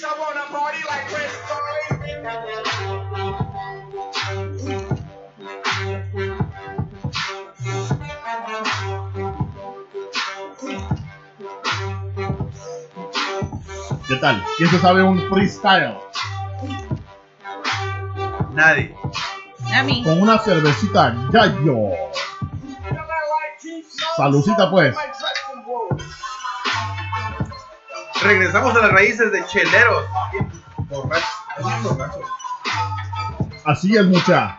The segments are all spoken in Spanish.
bitch, I wanna party like Chris. ¿Qué tal? ¿Quién se sabe un freestyle? Nadie. A mí. Con una cervecita gallo. Salucita, pues. Regresamos a las raíces de cheleros. Así es, mucha.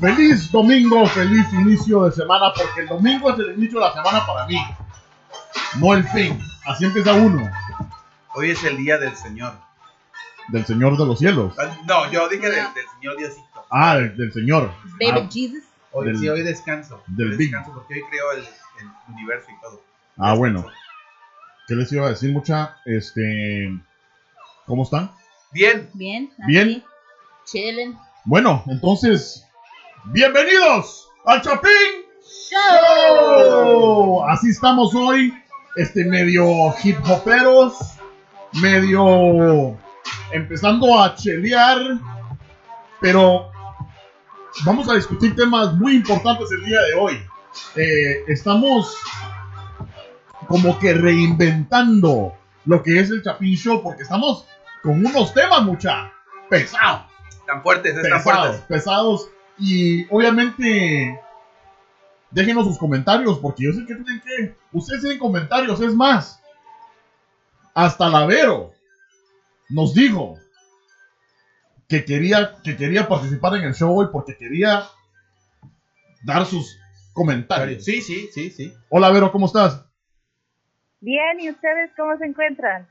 Feliz domingo, feliz inicio de semana, porque el domingo es el inicio de la semana para mí. No el fin. Así empieza uno. Hoy es el día del Señor. Del Señor de los cielos. Ah, No, yo dije del, del Señor Diosito. Ah, del, del Señor. Baby Ah, Jesus. Hoy del- sí, hoy descanso. del descanso porque hoy creo el, el universo y todo. Ah, bueno. ¿Qué les iba a decir, mucha? Este. ¿Cómo están? Bien. Bien. Bien. aquí, Chilling. Bueno, entonces. ¡Bienvenidos al Chapín Show. Show! Así estamos hoy. Este medio hip hoperos. Medio. Empezando a chelear. Pero. Vamos a discutir temas muy importantes el día de hoy. Eh, estamos como que reinventando lo que es el Chapín Show porque estamos con unos temas mucha pesados Tan fuertes, pesados, fuertes. pesados. Y obviamente, déjenos sus comentarios, porque yo sé que tienen que. Ustedes tienen comentarios, es más. Hasta Lavero nos dijo que quería, que quería participar en el show hoy porque quería dar sus comentarios. Sí, sí, sí, sí. Hola, Vero, ¿cómo estás? Bien, ¿y ustedes cómo se encuentran?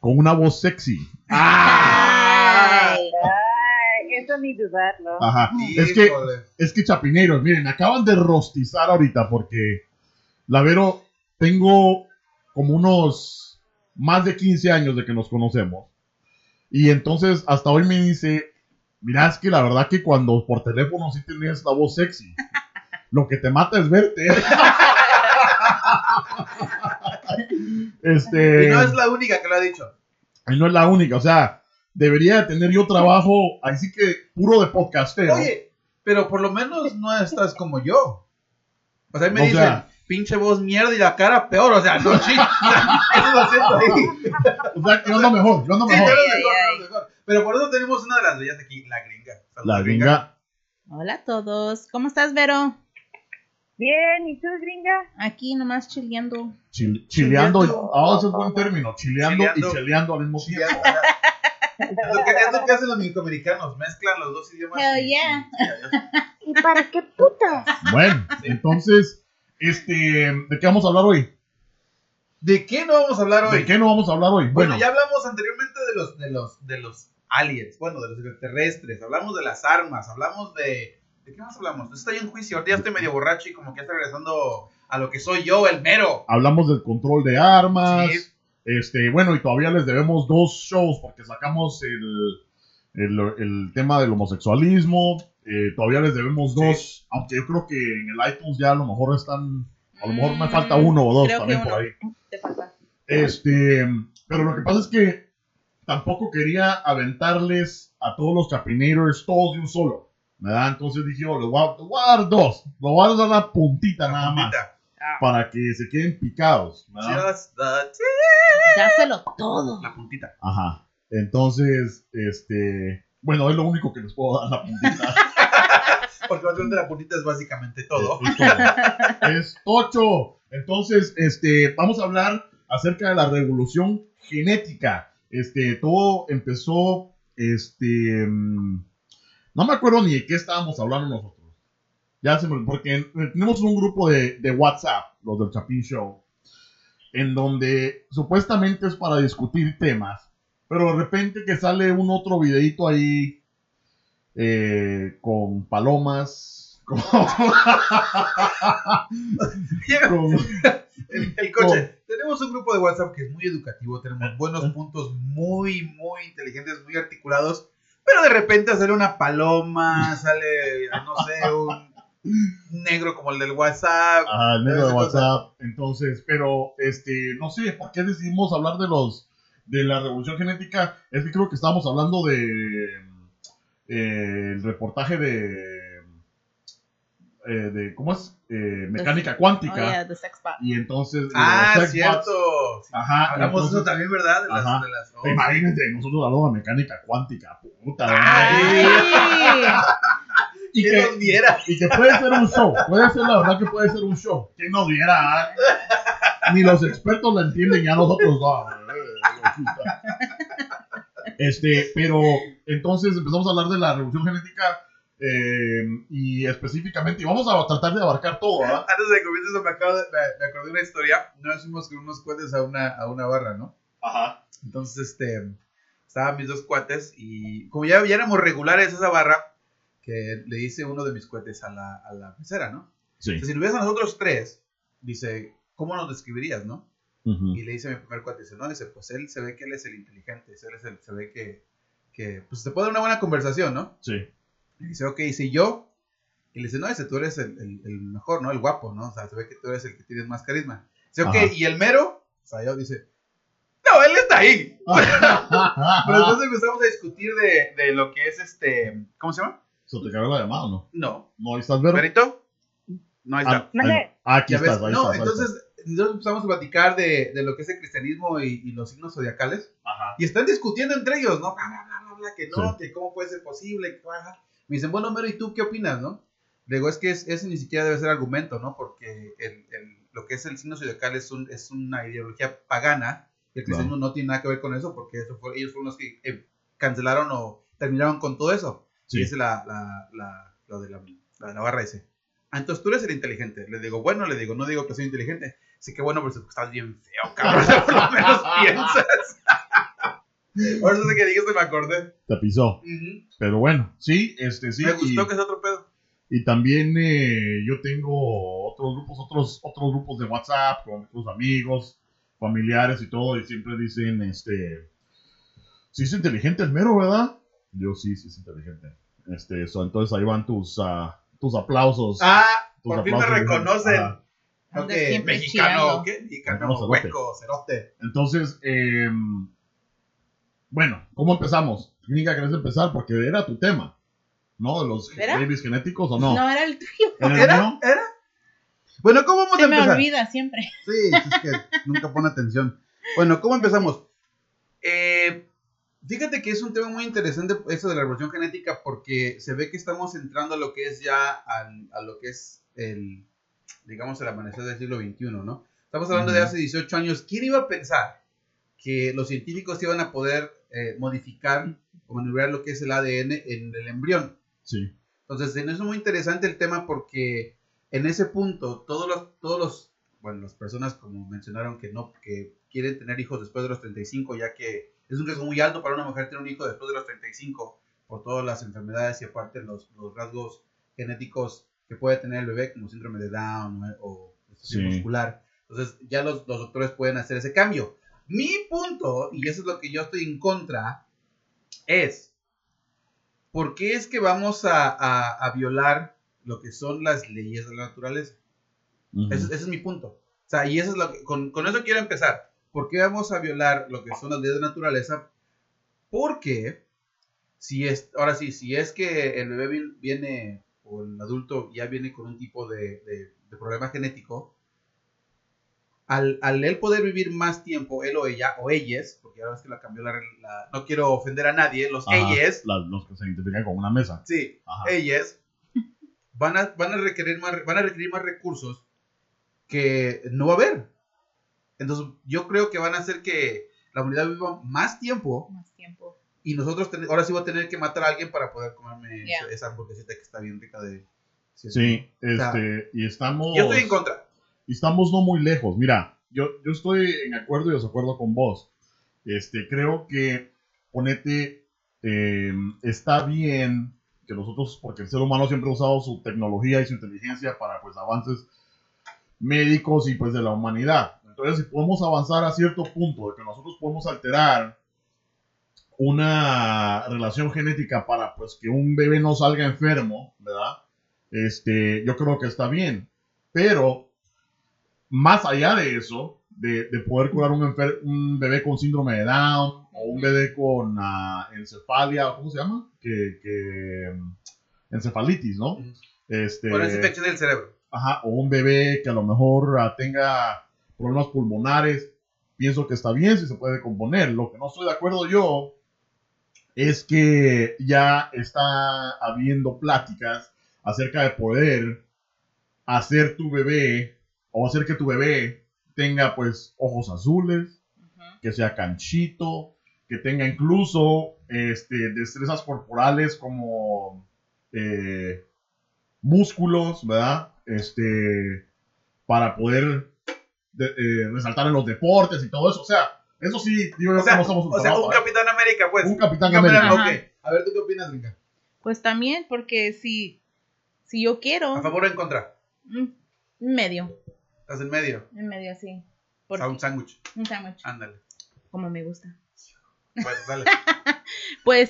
Con una voz sexy. Ay. Ay, eso ni dudarlo. Ajá. Es que. Es que chapineros, miren, acaban de rostizar ahorita porque la Vero tengo como unos más de 15 años de que nos conocemos. Y entonces hasta hoy me dice, mira, es que la verdad que cuando por teléfono sí tenías la voz sexy. Lo que te mata es verte. este, Y no es la única que lo ha dicho. y no es la única, o sea, debería de tener yo trabajo, así que puro de podcastero. Oye, pero por lo menos no estás como yo. O sea, me O dicen, sea- pinche voz mierda y la cara peor. O sea, no, ching. Eso lo siento ahí. O sea, yo ando mejor, yo ando mejor. pero por eso tenemos una de las bellas de aquí, la gringa. La gringa. Hola a todos. ¿Cómo estás, Vero? Bien, ¿y tú, gringa? Aquí nomás chileando. Chil- chileando, Chileando. ah, ese es buen término, chileando, Chileando. y cheleando al mismo tiempo. ya, ya. Es lo que, es lo que hacen los mexicoamericanos, mezclan los dos idiomas. Hell y- yeah. ¿Y para qué putas? Bueno, entonces, este, ¿de qué vamos a hablar hoy? ¿De qué no vamos a hablar hoy? ¿De qué no vamos a hablar hoy? Bueno, Bueno, ya hablamos anteriormente de los, de los, de los aliens, bueno, de los extraterrestres, hablamos de las armas, hablamos de... ¿De qué más hablamos? Estoy en juicio, ahorita ya estoy medio borracho y como que ya estoy regresando a lo que soy yo, el mero. hablamos del control de armas. Sí. Este, bueno, y todavía les debemos dos shows porque sacamos el, el, el tema del homosexualismo. eh, todavía les debemos dos, aunque yo creo que en el iTunes ya a lo mejor están, a lo mejor me falta uno o dos Creo que también por uno. ahí. Te falta. Este, pero lo que pasa es que tampoco quería aventarles a todos los chapinators todos de un solo. ¿Verdad? Entonces dije, oh, les voy, a, les voy a dar dos. Les voy a dar la puntita nada más. Puntita. Para que se queden picados. ¿verdad? Just the Dáselo todo. La puntita. Ajá. Entonces, este. Bueno, es lo único que les puedo dar la puntita. Porque básicamente la puntita es básicamente todo. Es, todo. Es tocho. Entonces, este, vamos a hablar acerca de la revolución genética. Este, todo empezó, este, mm, no me acuerdo ni de qué estábamos hablando nosotros. Ya se me, porque tenemos un grupo de, de WhatsApp, los del Chapin Show, en donde supuestamente es para discutir temas, pero de repente que sale un otro videito ahí eh, con palomas, con, con- El, el coche. Tenemos un grupo de WhatsApp que es muy educativo, tenemos buenos puntos muy, muy inteligentes, muy articulados, pero de repente sale una paloma, sale, no sé, un, negro como el del WhatsApp. Ajá, el negro de. WhatsApp. Entonces, pero, este, no sé, ¿por qué decidimos hablar de los, de la revolución genética? Es que creo que estábamos hablando de, eh, el reportaje de, eh, de, ¿cómo es? Eh, mecánica Oh, cuántica. yeah, the sex bot. Y entonces, de Ah, los sex cierto. bots. Ajá. Hablamos de entonces- eso también, ¿verdad? De las, Ajá. de las- oh, Te Imagínate, nosotros hablamos de mecánica cuántica, puta. Ay. y, ¿Quién que, nos viera? y que puede ser un show, puede ser la verdad que puede ser un show. ¿Quién nos viera? ah? Ni los expertos lo entienden, ya nosotros no. Este, pero entonces empezamos a hablar de la revolución genética eh, y específicamente, y vamos a tratar de abarcar todo, ¿verdad? Antes de que comiences eso, me, acabo de, me, me acordé de una historia. Una vez fuimos con unos cuates a una, a una barra, ¿no? Ajá. Entonces, este, estaban mis dos cuates y como ya, ya éramos regulares esa barra, que le dice uno de mis cuates a la, a la mesera, ¿no? Sí. Entonces, si lo ves a nosotros tres, dice, ¿cómo nos describirías, no? Y le dice a mi primer cuate, dice, no, dice, pues él se ve que él es el inteligente, dice, él es el, se ve que, que, pues se puede dar una buena conversación, ¿no? Sí. Y dice, ok, dice yo. Y le dice, no, dice, tú eres el, el- el mejor, ¿no? El guapo, ¿no? O sea, se ve que tú eres el que tienes más carisma. Dice, ok, Ajá. y el mero, o sea, yo dice, no, él está ahí. Pero entonces empezamos a discutir de, de lo que es este, ¿cómo se llama? ¿Se te cayó la llamada o no? No. No, ahí estás, Vero. ¿Perito? No, ahí está. Ah, aquí estás, ahí no, estás, ahí entonces, entonces empezamos a platicar de, de lo que es el cristianismo y, y los signos zodiacales. Ajá. Y están discutiendo entre ellos, ¿no? Bla, bla, bla, bla, bla, que no, Sí. que cómo puede ser posible. que baja. Me dicen, bueno, Mero, ¿y tú qué opinas, no? Le digo, es que es, ese ni siquiera debe ser argumento, ¿no? Porque el, el- lo que es el signo zodiacal es, un, es una ideología pagana y el cristianismo no tiene nada que ver con eso porque eso fue, ellos fueron los que eh, cancelaron o terminaron con todo eso. Sí. Y es la, la, la, lo de la, la, la barra ese. Ah, entonces tú eres el inteligente. Le digo, bueno, le digo, no digo que soy inteligente. Así que bueno, pero estás bien feo, cabrón. Por lo menos piensas. Por eso de que dijiste me acordé. Te pisó. Ujú. Pero bueno, sí, este sí. me gustó y, que es otro pedo. y también eh, yo tengo otros grupos, otros, otros grupos de WhatsApp con otros amigos, familiares y todo, y siempre dicen, este, sí es inteligente el mero, ¿verdad? Yo sí, sí es inteligente. Este, so, entonces ahí van tus, ah, tus aplausos. Ah, tus por fin me aplausos. reconocen. Ajá. Ok, siempre mexicano. ¿qué? Mexicano, hueco, cerote. Entonces, eh, bueno, ¿cómo empezamos? Clínica, ¿querés empezar? Porque era tu tema, ¿no? De los ¿Era? babies genéticos o no. No, era el tuyo. ¿Era el ¿Era? ¿Era? Bueno, ¿cómo vamos Se a me empezar? olvida siempre. Sí, es que nunca pone atención. Bueno, ¿cómo empezamos? Eh, fíjate que es un tema muy interesante eso de la revolución genética porque se ve que estamos entrando a lo que es ya al- a lo que es el, digamos, el amanecer del siglo XXI, ¿no? Estamos hablando de hace 18 años. ¿Quién iba a pensar que los científicos iban a poder eh, modificar o manipular lo que es el ADN en el embrión? Sí. Entonces, en eso es muy interesante el tema porque en ese punto todos los, todos los, bueno, las personas como mencionaron que no, que quieren tener hijos después de los 35, ya que es un riesgo muy alto para una mujer tener un hijo después de los 35 por todas las enfermedades y aparte los, los rasgos genéticos que puede tener el bebé, como síndrome de Down o disfunción Sí. muscular. Entonces, ya los, los doctores pueden hacer ese cambio. Mi punto, y eso es lo que yo estoy en contra, es, ¿por qué es que vamos a, a- a violar lo que son las leyes de la naturaleza? Ujú. Ese, ese es mi punto. O sea, y eso es lo que, con, con eso quiero empezar. ¿Por qué vamos a violar lo que son las leyes de la naturaleza? Porque, si es, ahora sí, si es que el bebé vi- viene, o el adulto ya viene con un tipo de, de- de problema genético, al, al él poder vivir más tiempo, él o ella, o ellas, porque ahora es que la cambió la, la- no quiero ofender a nadie, los Ajá, ellas, la- los que se identifican con una mesa. sí, Ajá. ellas van a, van a requerir más van a requerir más recursos que no va a haber. Entonces, yo creo que van a hacer que la humanidad viva más tiempo Más tiempo. y nosotros ten- ahora sí voy a tener que matar a alguien para poder comerme Ya. esa- hamburguesita que está bien rica de Sí, este, y estamos... Yo estoy en contra. Y estamos no muy lejos. Mira, yo, yo estoy en acuerdo y desacuerdo con vos. Este, creo que, ponete, eh, está bien que nosotros, porque el ser humano siempre ha usado su tecnología y su inteligencia para, pues, avances médicos y, pues, de la humanidad. Entonces, si podemos avanzar a cierto punto de que nosotros podemos alterar una relación genética para, pues, que un bebé no salga enfermo, ¿verdad? este, yo creo que está bien. Pero, más allá de eso, de, de poder curar un, un bebé con síndrome de Down o un bebé con ah, encefalia, ¿cómo se llama? Que, que, mm, encefalitis, ¿no? Ujú. Este, Bueno, es infección del cerebro. ajá, o un bebé que a lo mejor ah, tenga problemas pulmonares, pienso que está bien si se puede componer. Lo que no estoy de acuerdo yo es que ya está habiendo pláticas acerca de poder hacer tu bebé o hacer que tu bebé tenga pues ojos azules, Ujú. que sea canchito, que tenga incluso este, destrezas corporales como eh, músculos, ¿verdad? Este, para poder de- eh, resaltar en los deportes y todo eso. O sea, eso sí, digo yo O sea, no estamos o sea, un Capitán América, pues. Un Capitán Capitán América. Ajá. Ok. A ver, ¿tú qué opinas, Brinca? Pues también, porque si, si yo quiero, ¿A favor o en contra? mm, medio, Estás en medio. en medio así. O Porque, sea, un sándwich. un sándwich, Ándale. como me gusta. Bueno, dale. Pues,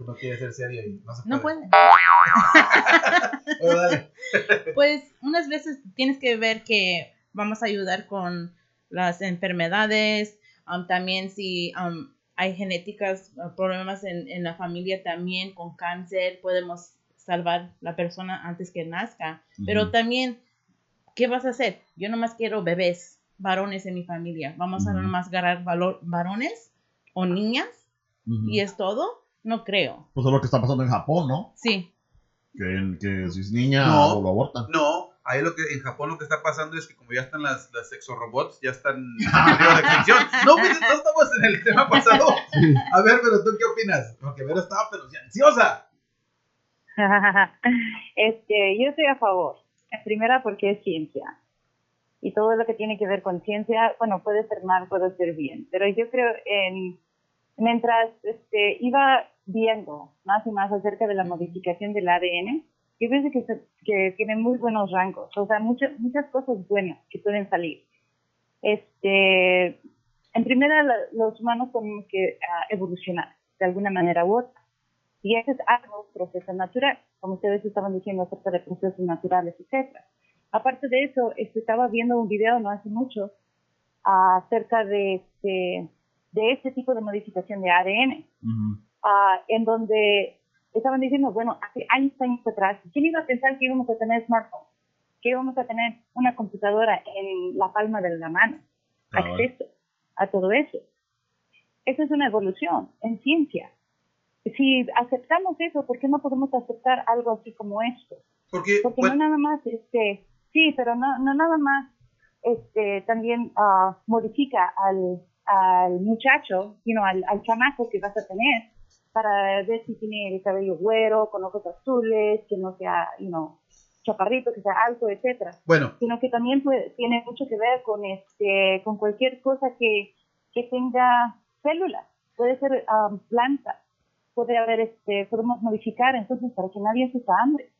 no quieres ser serio y no se no puede. puede. Bueno, dale. Pues unas veces tienes que ver que vamos a ayudar con las enfermedades, um, también si um, hay genéticas, uh, problemas en, en la familia también con cáncer, podemos salvar la persona antes que nazca. Pero también, ¿qué vas a hacer? Yo nomás quiero bebés, varones en mi familia. ¿Vamos a nomás agarrar valo- varones o niñas? ¿Y es todo? No creo. Pues es lo que está pasando en Japón, ¿no? Sí. Que, que si es niña No. o lo abortan. No, ahí lo que en Japón lo que está pasando es que como ya están las, las sexorobots, ya están en de extinción. No, pues no estamos en el tema pasado. A ver, pero tú qué opinas? Porque Vero estaba pero ansiosa. este, yo estoy a favor. Primera porque es ciencia. Y todo lo que tiene que ver con ciencia, bueno, puede ser mal, puede ser bien. Pero yo creo en, mientras este, iba viendo más y más acerca de la modificación del ADN, yo pienso que, que tiene muy buenos rangos. O sea, muchas, muchas cosas buenas que pueden salir. Este, en primera, los humanos tenemos que ah, evolucionar de alguna manera u otra. Y eso es algo, proceso natural, como ustedes estaban diciendo acerca de procesos naturales, etcétera. Aparte de eso, este, estaba viendo un video no hace mucho acerca de este, de este tipo de modificación de ADN, Ujú. ah, en donde estaban diciendo, bueno, hace años, años atrás, ¿quién iba a pensar que íbamos a tener smartphones? Que íbamos a tener una computadora en la palma de la mano, Cabal. acceso a todo eso. Eso es una evolución en ciencia. Si aceptamos eso, ¿por qué no podemos aceptar algo así como esto? Porque, Porque bueno, no nada más, este, sí, pero no, no nada más, este, también ah, modifica al, al muchacho, know, al, al chamaco que vas a tener para ver si tiene el cabello güero, con ojos azules, que no sea, you know, chaparrito, que sea alto, etcétera. Bueno, sino que también puede- tiene mucho que ver con este con cualquier cosa que, que tenga células. Puede ser um, planta puede haber este podemos modificar entonces para que nadie sufra hambre.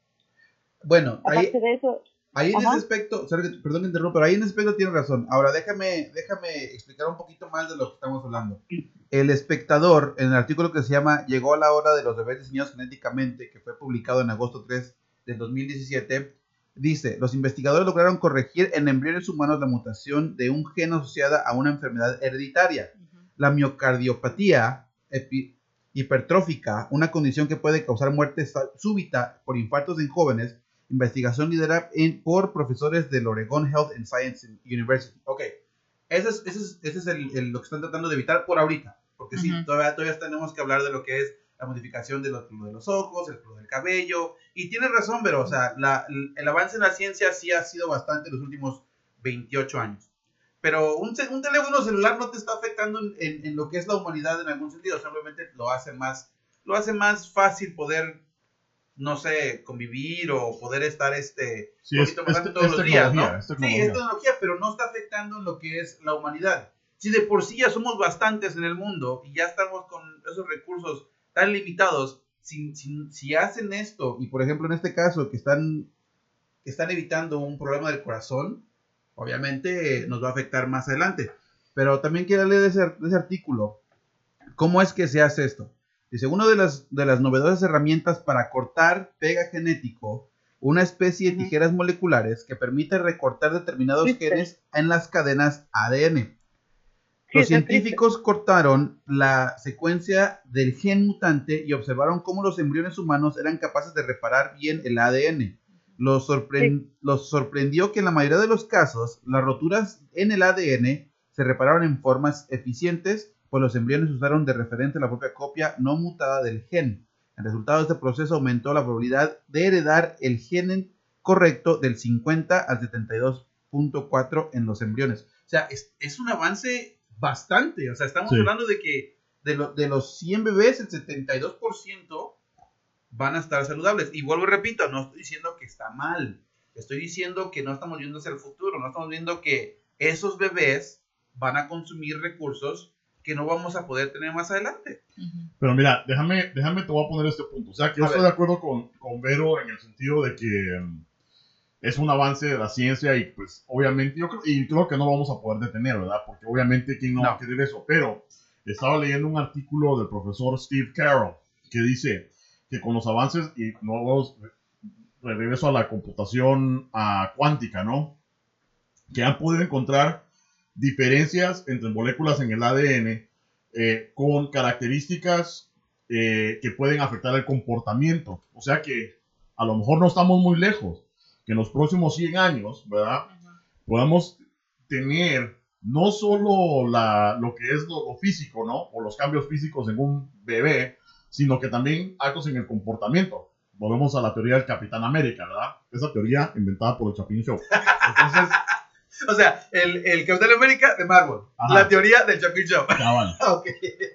Bueno, ahí, aparte de eso Ahí en ese aspecto, perdón que interrumpa, pero ahí en ese aspecto tiene razón. Ahora déjame, déjame explicar un poquito más de lo que estamos hablando. El espectador, en el artículo que se llama Llegó la hora de los bebés diseñados genéticamente, que fue publicado en agosto 3 del 2017, dice, los investigadores lograron corregir en embriones humanos la mutación de un gen asociada a una enfermedad hereditaria. La miocardiopatía epi- hipertrófica, una condición que puede causar muerte súbita por infartos en jóvenes, investigación liderada en- por profesores del Oregon Health and Science University. Ok, ese es, ese es, ese es el- el- lo que están tratando de evitar por ahorita, porque sí, Ujú. todavía, todavía tenemos que hablar de lo que es la modificación de lo, lo de los ojos, el color del cabello, y tienes razón, pero, o sea, la- el avance en la ciencia sí ha sido bastante en los últimos 28 años. Pero un, un teléfono celular no te está afectando en, en- en lo que es la humanidad en algún sentido, simplemente lo hace más, lo hace más fácil poder, no sé, convivir o poder estar este, Sí, un es, poquito más es- grande todos los días, ¿no? es Sí, es tecnología, pero no está afectando en lo que es la humanidad. Si de por sí ya somos bastantes en el mundo y ya estamos con esos recursos tan limitados, si, si, si hacen esto, y por ejemplo en este caso que están, que están evitando un problema del corazón, obviamente nos va a afectar más adelante. Pero también quiero leer ese, artículo. ¿Cómo es que se hace esto? Dice, una de las, de las novedosas herramientas para cortar pega genético una especie de tijeras moleculares que permite recortar determinados genes en las cadenas ADN. Los científicos cortaron la secuencia del gen mutante y observaron cómo los embriones humanos eran capaces de reparar bien el ADN. Los, sorpren- los sorprendió que en la mayoría de los casos las roturas en el ADN se repararon en formas eficientes, pues los embriones usaron de referente la propia copia no mutada del gen. El resultado de este proceso aumentó la probabilidad de heredar el gen correcto del 50 al 72.4 en los embriones. O sea, es, es un avance bastante. O sea, estamos Sí. hablando de que de, lo- de los 100 bebés, el 72% van a estar saludables. Y vuelvo y repito, no estoy diciendo que está mal. Estoy diciendo que no estamos viendo hacia el futuro. No estamos viendo que esos bebés van a consumir recursos que no vamos a poder tener más adelante. Pero mira, déjame, déjame, te voy a poner este punto. O sea, que yo A estoy ver. de acuerdo con, con Vero en el sentido de que mm, es un avance de la ciencia y pues obviamente yo creo, y creo que no lo vamos a poder detener, ¿verdad? Porque obviamente quién no, va a No. querer eso. Pero estaba leyendo un artículo del profesor Steve Carroll que dice que con los avances, y no regreso a la computación ah, cuántica, ¿no? Que han podido encontrar diferencias entre moléculas en el ADN eh, con características eh, que pueden afectar el comportamiento. O sea que a lo mejor no estamos muy lejos, que en los próximos 100 años, ¿verdad? Podamos tener no solo la, lo que es lo, lo físico, ¿no? O los cambios físicos en un bebé, sino que también actos en el comportamiento. Volvemos a la teoría del Capitán América, ¿verdad? Esa teoría inventada por el Chapin Show. Entonces, O sea, el, el Capitán América de Marvel. Ajá. La teoría del Chapin Show. cabal. ok.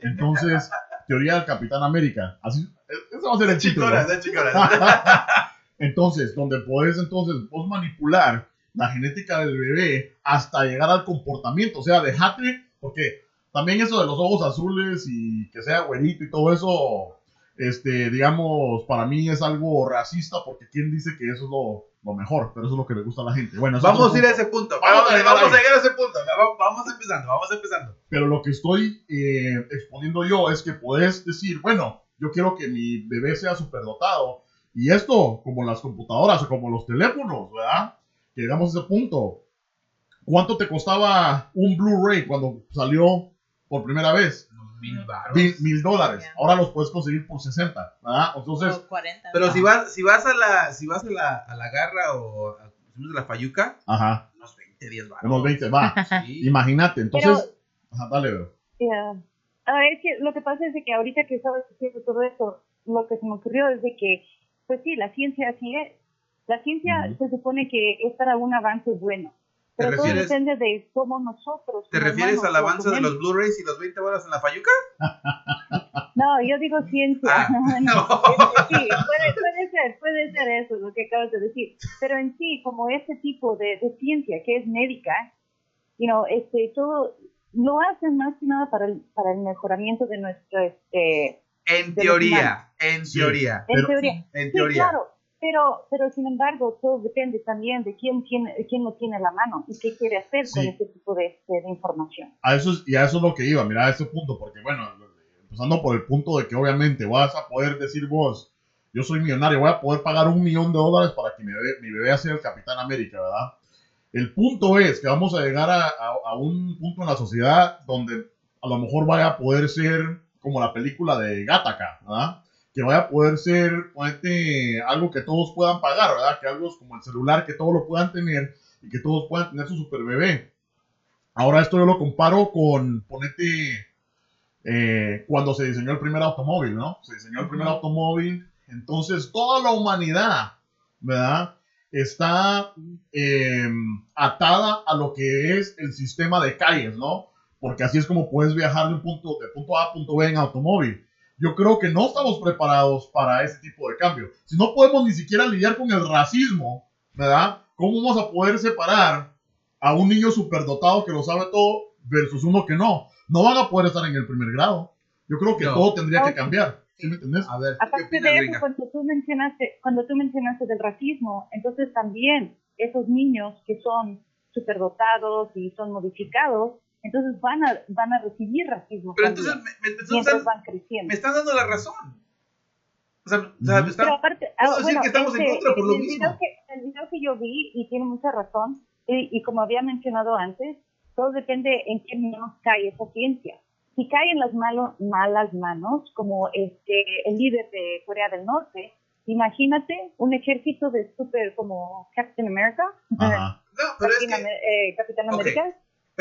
Entonces, teoría del Capitán América. Así, eso va a ser el chicoras. entonces, donde puedes entonces vos manipular la genética del bebé hasta llegar al comportamiento. O sea, dejate, porque también eso de los ojos azules y que sea güerito y todo eso, este, digamos, para mí es algo racista porque quién dice que eso es lo, lo mejor, pero eso es lo que le gusta a la gente. Bueno, Vamos a ir a ese punto. Vamos Vamos, a llegar vamos a llegar a ese punto. Va- Vamos empezando, vamos empezando. Pero lo que estoy eh, exponiendo yo es que puedes decir, bueno, yo quiero que mi bebé sea superdotado. Y esto, como las computadoras o como los teléfonos, ¿verdad? Que llegamos a ese punto. ¿Cuánto te costaba un Blu-ray cuando salió por primera vez? Mil. Mil, mil dólares. Ahora los puedes conseguir por 60, ¿verdad? Entonces, O 40. Pero si vas, si vas a la, si vas a la, a la garra o a, la fayuca, ajá, unos 20, 10 varos. unos 20, va. Sí. Imagínate, entonces, ajá, dale, bro. Ya. Ah, es que lo que pasa es de que ahorita que estabas diciendo todo esto, lo que se me ocurrió es de que, pues sí, la ciencia así es. La ciencia se supone que es para un avance bueno. ¿Te Pero todo refieres- depende de cómo nosotros. ¿Te refieres humanos, avance de los Blu-rays y los 20 varos en la fayuca? No, yo digo ciencia. Ah, No, no. Sí, puede, puede ser, puede ser eso lo que acabas de decir. Pero en sí, como ese tipo de, de ciencia que es médica, you know, este, todo lo hacen más que nada para el, para el mejoramiento de nuestro, este, En De teoría, en Sí. teoría, en Pero- teoría. en Sí, teoría. claro, pero, pero sin embargo, todo depende también de quién tiene, quién lo tiene a la mano y qué quiere hacer con Sí. ese tipo de, de- de información. a eso es, y a eso es lo que iba, mira, a ese punto, porque bueno, empezando por el punto de que obviamente vas a poder decir vos, yo soy millonario, voy a poder pagar un millón de dólares para que mi bebé, mi bebé sea el Capitán América, ¿verdad? El punto es que vamos a llegar a, a- a un punto en la sociedad donde a lo mejor vaya a poder ser como la película de Gattaca, ¿verdad? Que vaya a poder ser, ponete, algo que todos puedan pagar, ¿verdad? Que algo es como el celular, que todos lo puedan tener y que todos puedan tener su super bebé. Ahora esto yo lo comparo con, ponete, eh, cuando se diseñó el primer automóvil, ¿no? Se diseñó el primer automóvil, entonces toda la humanidad, ¿verdad? Está eh, atada a lo que es el sistema de calles, ¿no? Porque así es como puedes viajar de un punto, de punto A a punto B en automóvil. Yo creo que no estamos preparados para ese tipo de cambio. Si no podemos ni siquiera lidiar con el racismo, ¿verdad? ¿Cómo vamos a poder separar a un niño superdotado que lo sabe todo versus uno que no? No van a poder estar en el primer grado. Yo creo que No. todo tendría que cambiar. ¿Sí me entendés? A ver, ¿tú ¿qué Aparte opinas, de eso, cuando tú mencionaste, cuando tú mencionaste del racismo, entonces también esos niños que son superdotados y son modificados, entonces van a, van a recibir racismo Pero entonces me, me- entonces mientras están- van creciendo. me están dando la razón. O sea, o sea, Ujú. está- Pero aparte, ah, decir bueno, que estamos en este, contra por lo el mismo. Video que, el video que yo vi, y tiene mucha razón, y, y como había mencionado antes, todo depende en qué manos cae esa ciencia. Si cae en las malo- malas manos, como este el líder de Corea del Norte, imagínate un ejército de super como Captain America, Ajá. no, pero es Capitán, que, Amer- eh, Capitán Ok, América.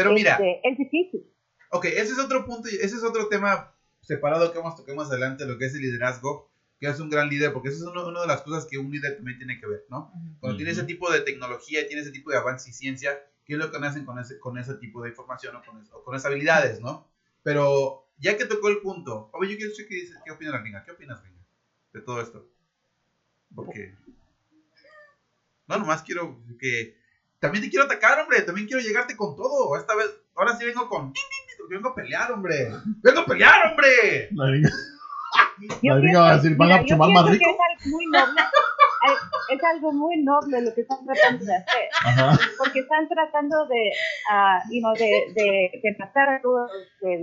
Pero mira, este, es difícil. Ok, ese es otro punto, y ese es otro tema separado que vamos a tocar más adelante, lo que es el liderazgo, que es un gran líder, porque eso es uno- una de las cosas que un líder también tiene que ver, ¿no? Cuando tiene ese tipo de tecnología, tiene ese tipo de avance y ciencia, ¿qué es lo que hacen con ese, con ese tipo de información o con, es- o con esas habilidades, ¿no? Pero ya que tocó el punto, a ver, yo quiero saber qué, dice- qué opina la Ringa, ¿qué opinas, Ringa, de todo esto? Porque... No, nomás quiero que... También te quiero atacar, hombre, también quiero llegarte con todo, esta vez, ahora sí vengo con... Vengo a pelear, hombre. Vengo a pelear, hombre. La gringa- Yo La gringa va a pienso- decir, ¿van a chumar más que? Es algo muy noble. Es- algo muy noble lo que están tratando de hacer. Ajá. porque están tratando de, ah, you know, de, de, de matar a todo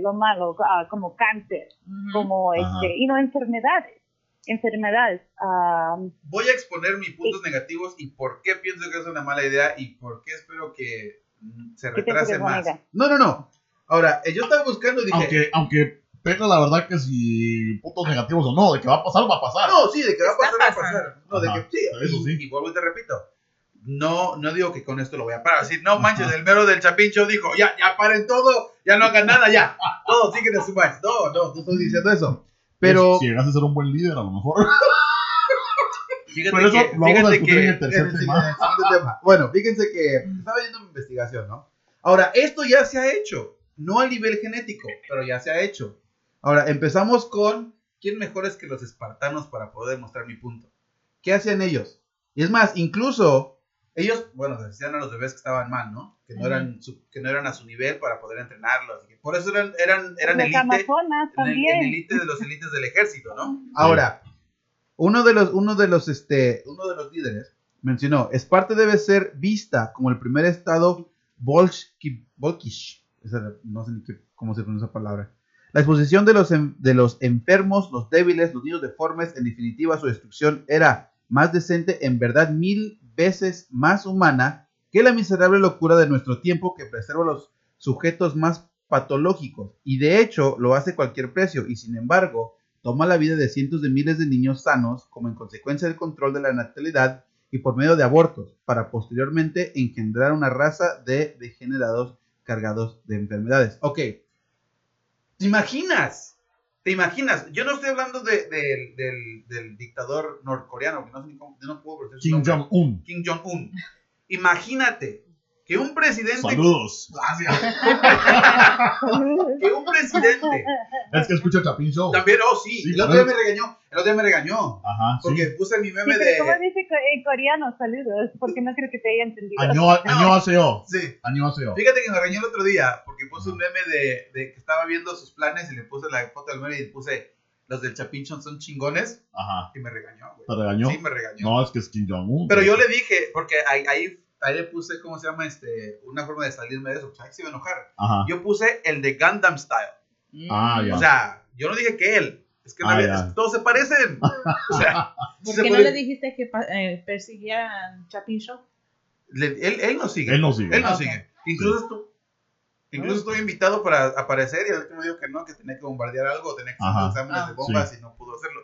lo malo, ah, como cáncer, como Ajá. este, you know, enfermedades, enfermedades. ah, Voy a exponer mis puntos negativos y por qué pienso que es una mala idea y por qué espero que mm, se ¿Qué piensas que retrase más. No, no, no. Ahora, eh, yo estaba buscando y dije... Aunque, aunque pega la verdad que si puntos negativos o no, de que va a pasar, va a pasar. No, sí, de que va a pasar, va a pasar. No, de que sí, eso sí. y vuelvo y te repito. No, no digo que con esto lo voy a parar. Así, no manches, el mero del Chapincho dijo, ya, ya paren todo, ya no hagan nada, ya. Todos siguen a su match. No, no, no estoy diciendo eso. Pero, Si llegas a ser un buen líder, a lo mejor. fíjate Pero eso que, lo vamos a fíjate discutir que- en el tercer en el tema. siguiente- en el siguiente tema. Bueno, fíjense que estaba viendo mi investigación, ¿no? Ahora, esto ya se ha hecho. No a nivel genético, pero ya se ha hecho. Ahora, empezamos con quién mejores que los espartanos para poder mostrar mi punto. ¿Qué hacían ellos? Y es más, incluso ellos, bueno, decían a los bebés que estaban mal, ¿no? Que no, eran, su- que no eran a su nivel para poder entrenarlos. por eso eran, eran, eran elite, Amazonas en el, en elite de los élites del ejército, ¿no? Ahora, uno de los, uno de los, este, uno de los líderes mencionó, Esparta debe ser vista como el primer estado. Esa- no sé ni qué- cómo se pronuncia esa palabra. La exposición de los, en- de los enfermos, los débiles, los niños deformes, en definitiva su destrucción era más decente, en verdad mil veces más humana que la miserable locura de nuestro tiempo que preserva los sujetos más patológicos. Y de hecho lo hace a cualquier precio y sin embargo toma la vida de cientos de miles de niños sanos como en consecuencia del control de la natalidad y por medio de abortos, para posteriormente engendrar una raza de degenerados cargados de enfermedades. Ok, ¿te imaginas? ¿Te imaginas? Yo no estoy hablando de- del- del, del dictador norcoreano, que no sé ni cómo, yo no puedo pronunciar su Kim. Jong-un. Kim Jong-un. Imagínate que un presidente, Saludos. Gracias. que un presidente, Es que escucha Chapin Show. también, oh sí, Sí, el otro día me regañó, el otro día me regañó, Ajá, sí. porque puse mi Sí, meme pero ¿cómo de, dice co- en coreano? Saludos, porque no creo que te haya entendido. Año, año aseo. sí, Año aseo. Fíjate que me regañó el otro día porque puse un meme de, de que estaba viendo sus planes y le puse la foto del meme y puse los del Chapinchon son chingones Ajá. y me regañó, güey. ¿Te regañó? Sí, me regañó. No, es que es Kim Jong-un. Pero yo le dije, porque ahí, ahí, ahí le puse, ¿cómo se llama? este Una forma de salirme de eso. Pues ahí se iba a enojar. Ajá. Yo puse el de Gundam Style. Mm. Ah, ya. O sea, yo no dije que él. Es que Ah, es que todos se parecen. O sea, ¿Por se qué no puede- le dijiste que eh, persiguiera a le- él, él no sigue. Él no sigue. Él no sigue. Incluso estu- Incluso estuve invitado para aparecer y el último dijo que no, que tenía que bombardear algo, tenía que hacer exámenes Ah. de bombas y no pudo hacerlo.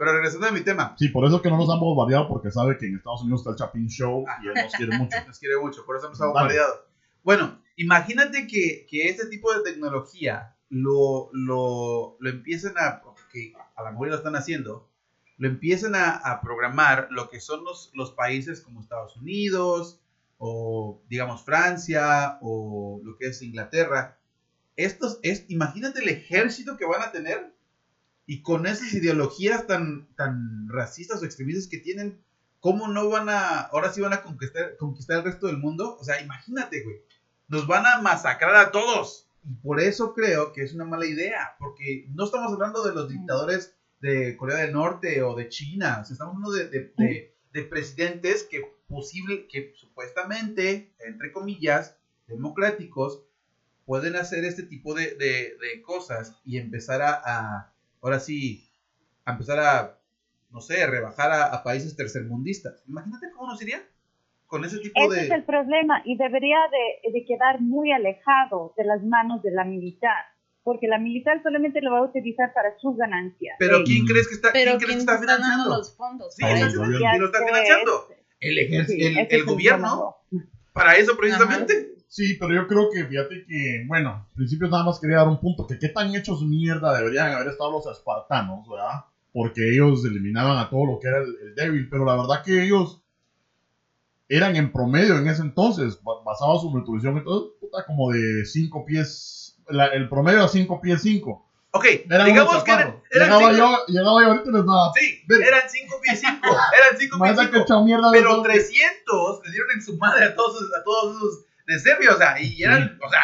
Pero regresando a mi tema, Sí, por eso es que no nos han bombardeado, porque sabe que en Estados Unidos está el Chapin Show y él nos quiere mucho. nos quiere mucho, por eso nos ha bombardeado. Bueno, imagínate que, que este tipo de tecnología lo, lo, lo empiecen a, que a lo mejor lo están haciendo, lo empiecen a, a programar lo que son los, los países como Estados Unidos o digamos Francia o lo que es Inglaterra. Estos, es, imagínate el ejército que van a tener y con esas ideologías tan, tan racistas o extremistas que tienen, ¿cómo no van a, ahora sí van a conquistar, conquistar el resto del mundo? O sea, imagínate, güey, nos van a masacrar a todos. Y por eso creo que es una mala idea, porque no estamos hablando de los dictadores de Corea del Norte o de China, o sea, estamos hablando de, de- de- de presidentes que posible, que supuestamente, entre comillas, democráticos, pueden hacer este tipo de, de- de cosas y empezar a, a- ahora sí, a empezar a no sé, rebajar a, a países tercermundistas. Imagínate cómo nos iría con ese tipo Ese de... es el problema y debería de, de quedar muy alejado de las manos de la militar, porque la militar solamente lo va a utilizar para su ganancia. Pero Eh, ¿quién crees que está, ¿quién crees ¿quién que está financiando? los fondos? Sí, el. ¿Quién lo está financiando? ese- El, ejer- sí, el, el es gobierno, para eso precisamente. Sí, pero yo creo que fíjate que, bueno, al principio nada más quería dar un punto, que qué tan hechos mierda deberían haber estado los espartanos, ¿verdad? Porque ellos eliminaban a todo lo que era el, el débil, pero la verdad que ellos eran en promedio en ese entonces, ba- basado su nutrición y todo, puta, como de 5 pies, la- el promedio era 5 pies 5. Ok, Eran digamos que eran, chaparros. eran llegaba, cinco, yo, llegaba yo ahorita y les daba, sí, Ven. eran 5 pies 5, eran 5 pies más que 5. echado mierda de Pero todo. 300 le dieron en su madre a todos, a todos esos de Serbia, o sea, y eran, o sea,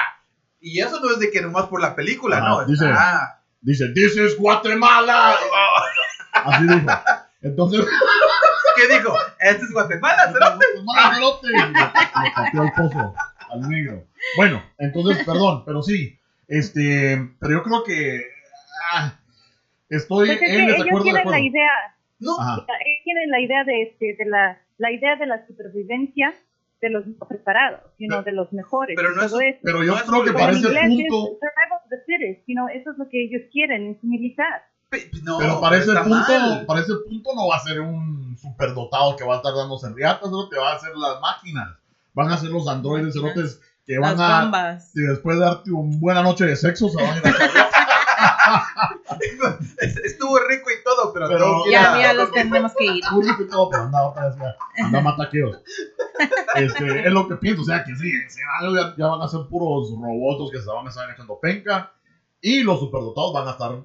y eso no es de que nomás por la película, Ah, no, dice- ah, Dice, this is Guatemala. Así dijo. Entonces, ¿qué dijo? Este es Guatemala, cerote. Guatemala, cerote. Y Le, pateó el pozo al negro. Bueno, entonces, perdón, pero sí. Este, pero yo creo que ah, estoy Pues es en ellos desacuerdo de tienen acuerdo. la idea, No, Ajá. ellos tienen la idea de, este, de la, la idea de la supervivencia de los no preparados, sino de los mejores. Pero no todo es- eso. Pero yo No es creo que para ese punto, es survival of the fittest, you know, eso es lo que ellos quieren en su militar. pe- no, pero para ese punto, mal. para ese punto no va a ser un superdotado que va a estar dándose riatas, ¿no? te va a hacer las máquinas. Van a ser los androides, cerotes, que Las van a, bombas. y después de darte una buena noche de sexo, se van a ir a Estuvo rico y todo, pero, Pero- tengo que ir Ya, a- ya los tenemos que ir. Curso y todo, pero anda otra vez anda a mataqueos. Este, es lo que pienso, o sea que sí, ya, ya van a ser puros robots que se van a estar echando penca y los superdotados van a estar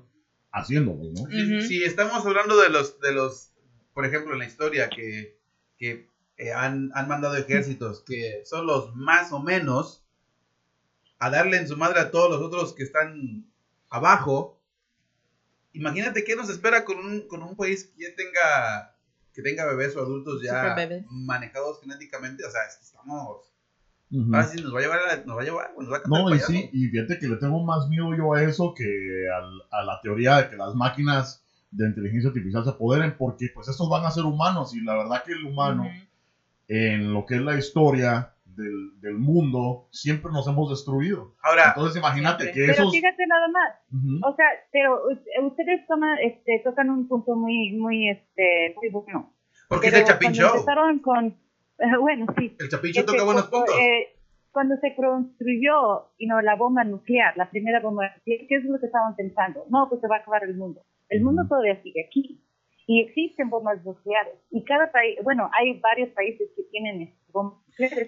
haciéndolo, ¿no? Si, Ujú. si estamos hablando de los, de los, por ejemplo, en la historia que, que eh, han, han mandado ejércitos que son los más o menos a darle en su madre a todos los otros que están abajo, imagínate qué nos espera con un, con un país que ya tenga, que tenga bebés o adultos ya manejados genéticamente, o sea, es que estamos, Ujú. ahora sí nos va a llevar, a- nos va a llevar, nos va a No, y sí, y fíjate que le tengo más miedo yo a eso que al- a la teoría de que las máquinas de inteligencia artificial se apoderen, porque pues estos van a ser humanos y la verdad que el humano Ujú. en lo que es la historia del, del mundo siempre nos hemos destruido. Ahora, Entonces imagínate que Pero esos... fíjate nada más, Ujú. o sea, pero ustedes toman, este, tocan un punto muy, muy, este, muy bueno. porque es Pero el Chapin Show, empezaron con, bueno, sí, el Chapin Show Este, toca buenos puntos. eh, cuando se construyó you know, la bomba nuclear, la primera bomba nuclear, ¿qué es lo que estaban pensando? No, pues se va a acabar el mundo. El mundo todavía sigue aquí. Y existen bombas nucleares. Y cada país, bueno, hay varios países que tienen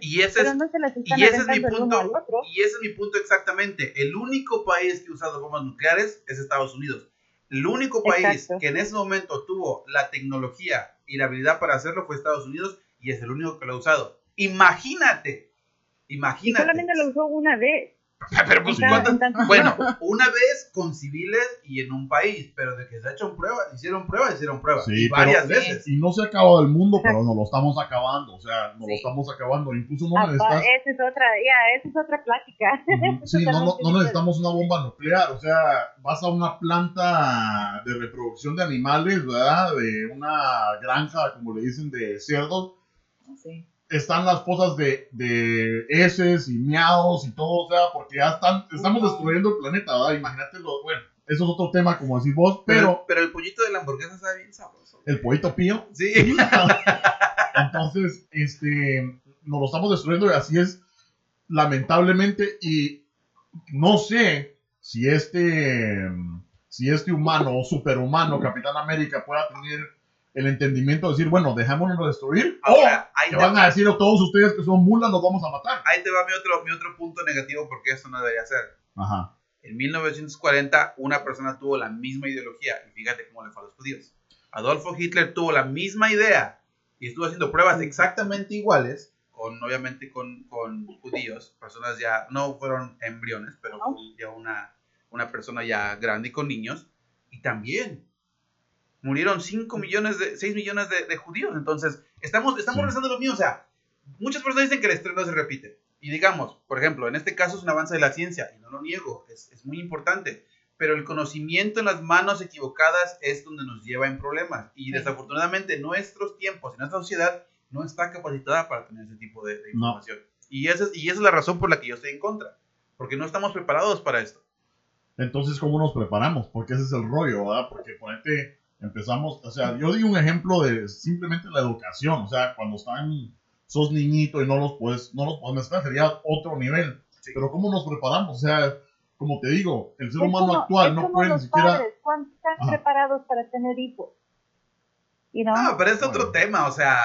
Y ese pero es, no se las están y ese es mi punto. Y ese es mi punto exactamente. El único país que ha usado bombas nucleares es Estados Unidos. El único país Exacto. que en ese momento tuvo la tecnología y la habilidad para hacerlo fue Estados Unidos y es el único que lo ha usado. Imagínate. Y Imagínate. solamente lo usó una vez. Pero, pues, ¿cuántas- Bueno, una vez con civiles y en un país, pero de que se ha hecho pruebas, hicieron pruebas, hicieron pruebas. Sí, y varias pero- veces. Y no se ha acabado el mundo, pero nos lo estamos acabando. O sea, nos lo Sí. estamos acabando. Incluso no Ah, necesitas... esa es otra, ya, esa es otra plática. Ujú. Sí, no, no, no necesitamos una bomba nuclear. O sea, vas a una planta de reproducción de animales, ¿verdad? De una granja, como le dicen, de cerdos. Sí. Están las cosas de, de heces y miados y todo, o sea, porque ya están, estamos destruyendo el planeta, ¿verdad? Imagínate lo, bueno, eso es otro tema, como decís vos, Pero, pero pero el pollito de la hamburguesa sabe bien sabroso. el pollito pío, Sí. Entonces, este, nos lo estamos destruyendo y así es, lamentablemente, y no sé si este, si este humano o superhumano, Capitán América, pueda tener el entendimiento de decir, bueno, dejémonos destruir, Ahora, ahí o que te, van a decir a todos ustedes que son mulas, los vamos a matar. ahí te va mi otro, mi otro punto negativo porque eso no debería ser. Ajá. En 1940 una persona tuvo la misma ideología y fíjate cómo le fue a los judíos. Adolfo Hitler tuvo la misma idea y estuvo haciendo pruebas exactamente iguales con obviamente con, con judíos, personas ya no fueron embriones, pero fue ya una, una persona ya grande y con niños y también murieron 5 millones de 6 millones de, de judíos, entonces estamos estamos Sí. regresando a lo mío, o sea, muchas personas dicen que la historia no se repite. Y digamos, por ejemplo, en este caso es un avance de la ciencia, y no lo niego, es, es muy importante. pero el conocimiento en las manos equivocadas es donde nos lleva en problemas. Y Sí. desafortunadamente nuestros tiempos y nuestra sociedad no está capacitada para tener ese tipo de, de No. información. Y, esa es, y esa es la razón por la que yo estoy en contra, porque no estamos preparados para esto. Entonces, ¿cómo nos preparamos? Porque ese es el rollo, ¿verdad? Porque ponete, empezamos, o sea, yo di un ejemplo de simplemente la educación, o sea, cuando están, sos niñito y no los puedes, no los puedes mezclar, sería otro nivel. Sí. Pero ¿cómo nos preparamos? O sea, como te digo, el ser Es humano como- actual no puede ni los siquiera... padres, ¿cuánto están Ajá. preparados para tener hijos? You know? Ah, pero es otro Bueno. tema, o sea,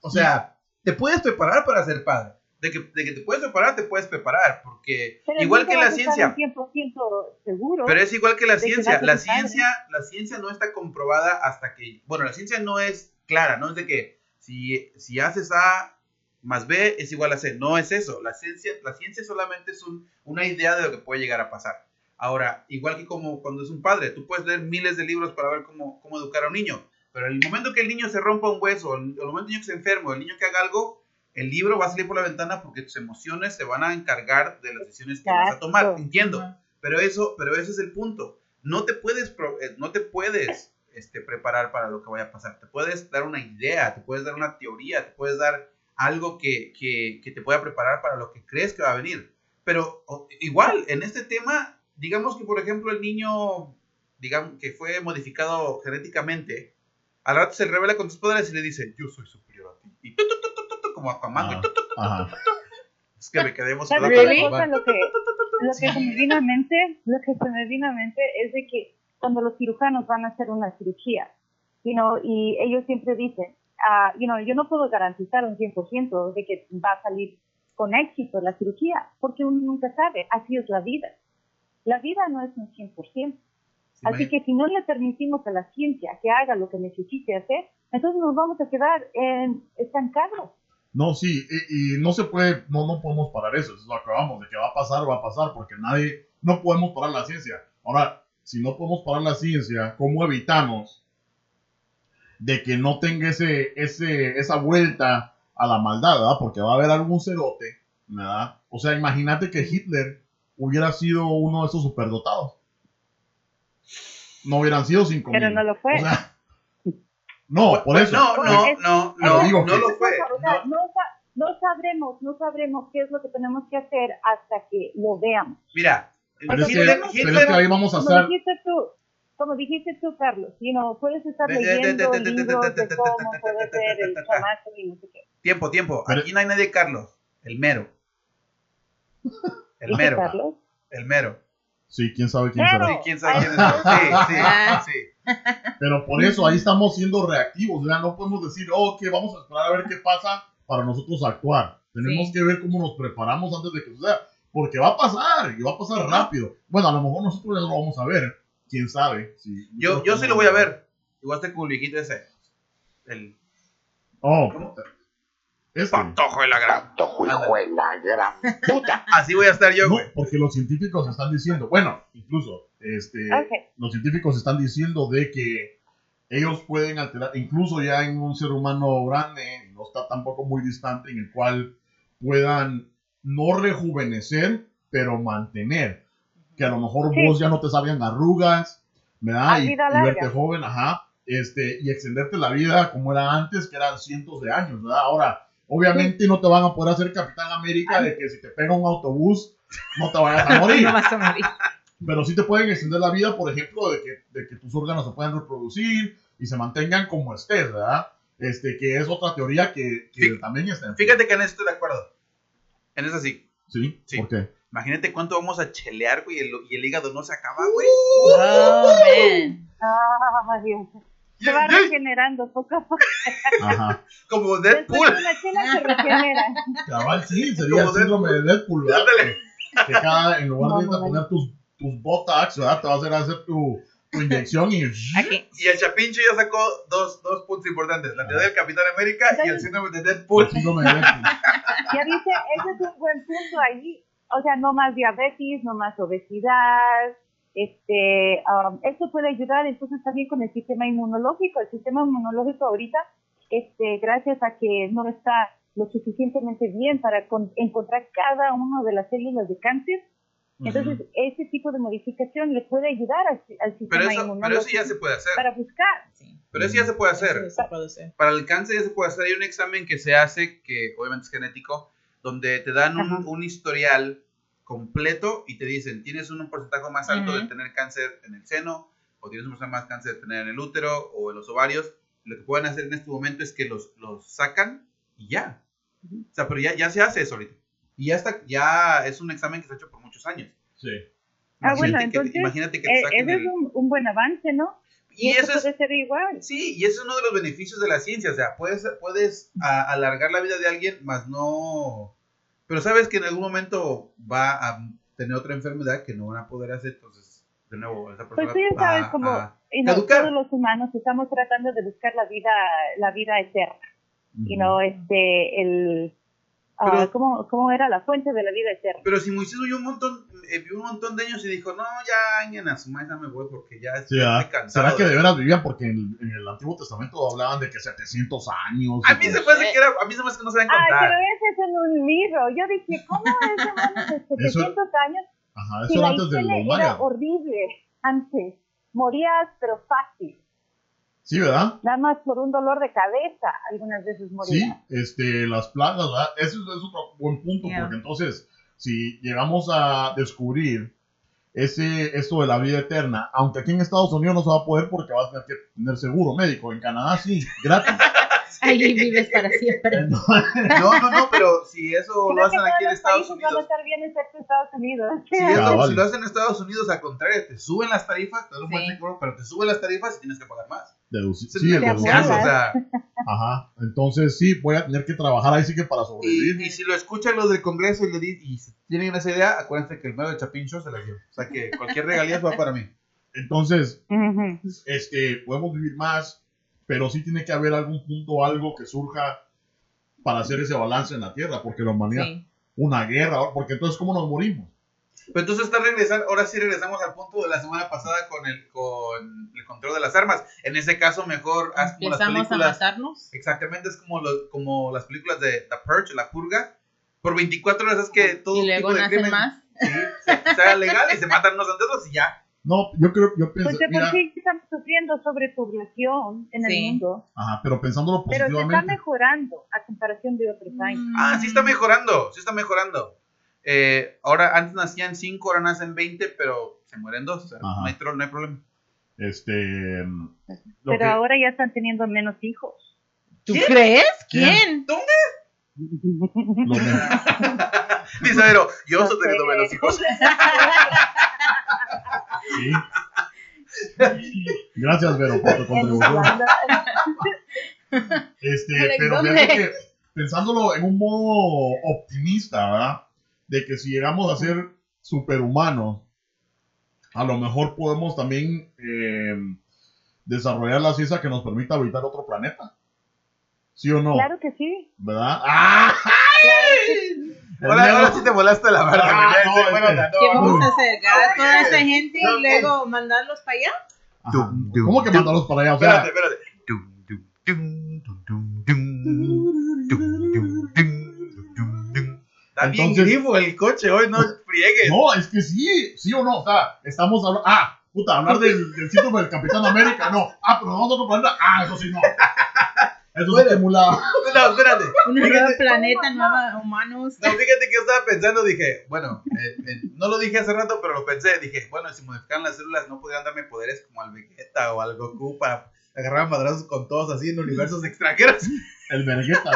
o sea, te puedes preparar para ser padre. De que, de que te puedes preparar, te puedes preparar, porque Pero igual que la ciencia, un 100% seguro. Pero es igual que la que ciencia. La ciencia, la ciencia no está comprobada hasta que. Bueno, la ciencia no es clara, no es de que si, si haces A más B es igual a C. No es eso. La ciencia, la ciencia solamente es un- una idea de lo que puede llegar a pasar. Ahora, igual que como cuando es un padre, tú puedes leer miles de libros para ver cómo, cómo educar a un niño. Pero el momento que el niño se rompa un hueso, el, el momento que el niño que se enferma, o el niño que haga algo, el libro va a salir por la ventana porque tus emociones se van a encargar de las decisiones que vas a tomar. Entiendo. Pero eso, pero ese es el punto. No te puedes, eh, no te puedes este, preparar para lo que vaya a pasar. Te puedes dar una idea, te puedes dar una teoría, te puedes dar algo que, que, que te pueda preparar para lo que crees que va a venir. Pero o- igual, en este tema, digamos que, por ejemplo, el niño, digamos, que fue modificado genéticamente, al rato se revela con sus padres y le dice, yo soy superior a ti. Y tu, tu, tu, tu, tu, tu, como Aquaman, güey. Es que me quedé ¿Sabes emocionado. Really? cosa? Lo que, lo que se me vino a mente, lo que se me vino a mente es de que cuando los cirujanos van a hacer una cirugía, you know, y ellos siempre dicen, ah, you know, yo no puedo garantizar un 100% de que va a salir con éxito la cirugía, porque uno nunca sabe, así es la vida. La vida no es un 100%. Así que si no le permitimos a la ciencia que haga lo que necesite hacer, entonces nos vamos a quedar en, estancados. No, sí, y, y no se puede, no, no podemos parar eso, eso es lo que acabamos, de que va a pasar, va a pasar, porque nadie, no podemos parar la ciencia. Ahora, si no podemos parar la ciencia, ¿cómo evitamos de que no tenga ese, ese, esa vuelta a la maldad, ¿verdad? Porque va a haber algún cerote, ¿verdad? O sea, imagínate que Hitler hubiera sido uno de esos superdotados. No hubieran sido cinco Pero mil. no lo fue. O sea, no, por eso. No, no, no, no, digo no lo fue. O sea, No. no, sa- no sabremos, no sabremos qué es lo que tenemos que hacer hasta que lo veamos. Mira, Pero es, que, Hitler, pero es Hitler- que ahí vamos a Como hacer. dijiste tú, como dijiste tú, Carlos, you know, puedes estar leyendo libros de- cómo de- de- puede de- ser el chamaco y no sé qué. tiempo, tiempo. Aquí no hay nadie Carlos, el mero. El ¿Viste, mero, Carlos? el mero. Sí, quién sabe quién Claro. será. Sí, quién sabe quién es. Sí, sí, sí. Pero por eso ahí estamos siendo reactivos. O sea, no podemos decir, oh, que vamos a esperar a ver qué pasa para nosotros actuar. Tenemos Sí. que ver cómo nos preparamos antes de que suceda. Porque va a pasar y va a pasar rápido. Bueno, a lo mejor nosotros ya no lo vamos a ver. Quién sabe. Sí, Yo, yo sí lo voy a ver. Igual está como el viejito ese. El Oh, ¿Cómo? Este. patojo de la gran. Tojo, hijo de la gran puta. Así voy a estar yo, No, güey. porque los científicos están diciendo, bueno, incluso, este, los científicos están diciendo de que ellos pueden alterar, incluso ya en un ser humano grande, no está tampoco muy distante, en el cual puedan no rejuvenecer, pero mantener. Que a lo mejor Sí. vos ya no te salgan arrugas, ¿verdad? Y, y verte joven, ajá. Este, y extenderte la vida como era antes, que eran cientos de años, ¿verdad? Ahora, obviamente no te van a poder hacer Capitán América de que si te pega un autobús, no te vayas a morir. No vas a morir. Pero sí te pueden extender la vida, por ejemplo, de que, de que tus órganos se puedan reproducir y se mantengan como estés, ¿verdad? Este, que es otra teoría que, que también está en Fíjate que en eso estoy de acuerdo. En eso sí. ¿Sí? Sí. ¿Por qué? Imagínate cuánto vamos a chelear, güey, y el, y el hígado no se acaba, güey. Oh, man. Ay, Dios. Se va regenerando poco a poco. Ajá. Como Después Deadpool. de una chela se regenera. Cabal, sí, sería Como síndrome de Deadpool, ¿verdad? Ándale. Que cada, en lugar de irte a poner tus, tus botox, ¿verdad? Te va a hacer hacer tu, tu inyección y... Aquí. Y el Chapincho ya sacó dos, dos puntos importantes. La teoría del Capitán América y el síndrome de Deadpool. El síndrome de Deadpool. Ya dice, ese es un buen punto ahí. O sea, no más diabetes, no más obesidad. Este, um, esto puede ayudar entonces también con el sistema inmunológico. El sistema inmunológico ahorita, este, gracias a que no está lo suficientemente bien para con- encontrar cada una de las células de cáncer, Entonces, ese tipo de modificación le puede ayudar al, al sistema Pero eso, pero inmunológico eso ya se puede hacer. para buscar. Sí. Pero eso ya se puede hacer. Eso se puede hacer. Para el cáncer ya se puede hacer. Hay un examen que se hace, que obviamente es genético, donde te dan un, un historial completo y te dicen, tienes un porcentaje más alto de tener cáncer en el seno, o tienes un porcentaje más cáncer de tener en el útero o en los ovarios. Lo que pueden hacer en este momento es que los, los sacan y ya. O sea, pero ya, ya se hace eso ahorita. Y ya está, ya es un examen que se ha hecho por muchos años. Sí. Ah, bueno, Imagínate que- entonces, imagínate que te Eh, saquen ese es el- un, un buen avance, ¿no? Y eso eso es, puede ser igual. Sí, y ese es uno de los beneficios de la ciencia. O sea, puedes, puedes a- alargar la vida de alguien, más no. Pero sabes que en algún momento va a tener otra enfermedad que no van a poder hacer. Entonces, de nuevo, esa Pues persona tú ya sabes, va como a y no, todos los humanos estamos tratando de buscar la vida, la vida eterna. Y no este, el... ah, Pero- ¿cómo, ¿Cómo era la fuente de la vida eterna? Pero si Moisés vivió un montón, eh, vivió un montón de años y dijo, no, ya, en a su madre, ya me voy porque ya Sí, estoy ¿verdad? cansado. ¿Será que de- veras vivían? Porque en, en el Antiguo Testamento hablaban de que 700 años. A mí se me hace que era, a mí se me hace que no saben Ay, contar. pero ese es en un libro. Yo dije, ¿cómo es de 700 años? Ajá, Si eso la antes de los higiene mayas. era horrible antes. Morías, pero fácil. Sí, ¿verdad? Nada más por un dolor de cabeza. Algunas veces Sí, morías. este, las plagas, ¿verdad? Eso es, es otro buen punto, Yeah. porque entonces, si llegamos a descubrir ese, esto de la vida eterna, aunque aquí en Estados Unidos no se va a poder porque vas a tener que tener seguro médico, en Canadá sí, gratis. Allí vives para siempre. No, no, no, pero si eso lo Creo que hacen aquí en Estados países van a Unidos. estar bien excepto Estados Unidos. Si, eso- Cabal. si lo hacen en Estados Unidos, al contrario, te suben las tarifas, te dan un buen Sí. seguro, pero te suben las tarifas y tienes que pagar más. Deduci- Ese sí, caso, o sea, Ajá, entonces sí, voy a tener que trabajar ahí sí que para sobrevivir. y si lo escuchan los del Congreso y, le di- y tienen esa idea, acuérdense que el medio de Chapincho se las dio. O sea que cualquier regalía va para mí. Entonces, este, podemos vivir más, pero sí tiene que haber algún punto, algo que surja para hacer ese balance en la Tierra, porque la humanidad, Sí. una guerra, porque entonces, ¿cómo nos morimos? Pero entonces está regresando, ahora sí regresamos al punto de la semana pasada con el, con el control de las armas. En ese caso, mejor haz como las Empezamos a películas. matarnos. Exactamente, es como, lo- como las películas de The Purge, La Purga. Por 24 horas es que todo Y luego tipo de nacen crimen más. sí, se, sea legal y se matan unos ante otros y ya. No, yo creo, yo Pues pienso, de por mira, sí estamos sufriendo sobrepoblación en Sí. el mundo. ajá, pero pensándolo Pero se está positivamente, mejorando a comparación de otros años. Ah, sí está mejorando, sí está mejorando. Eh, ahora, antes nacían 5, ahora nacen 20, pero se mueren 2. O sea, Ajá. no hay, tro- no hay problema. este, lo Pero que- ahora ya están teniendo menos hijos. ¿Tú ¿Quién? crees? ¿Quién? Me- Dice Vero, yo No estoy teniendo menos hijos. sí. Gracias, Vero, por tu contribución. Este, pero ¿dónde? fíjate que pensándolo en un modo optimista, ¿verdad? De que si llegamos a ser superhumanos, a lo mejor podemos también eh, desarrollar la ciencia que nos permita habitar otro planeta. ¿Sí o no? Claro que sí. ¿Verdad? ¡Ah! Ahora, ahora sí te volaste la barra. Ah, no, no, bueno, este, no, ¿Qué vamos a hacer? ¿A toda esa gente y luego mandarlos para allá? ¿Cómo que mandarlos para allá? O sea, espérate, espérate. Está Entonces, vivo el coche hoy, no friegues. No, es que sí, sí o no. O sea, estamos hablando. Ah, puta, hablar del, del síndrome del Capitán América, no. Ah, pero vamos a otro planeta. Ah, eso sí, no. Es simulado. No, espérate. Un nuevo planeta, nuevos humanos. No, fíjate que yo estaba pensando, dije, bueno, eh, eh, no lo dije hace rato, pero lo pensé, dije, bueno, si modificaran las células no podrían darme poderes como al Vegeta o al Goku para agarrar a madrazos con todos así en universos extranjeros. El Vergueta.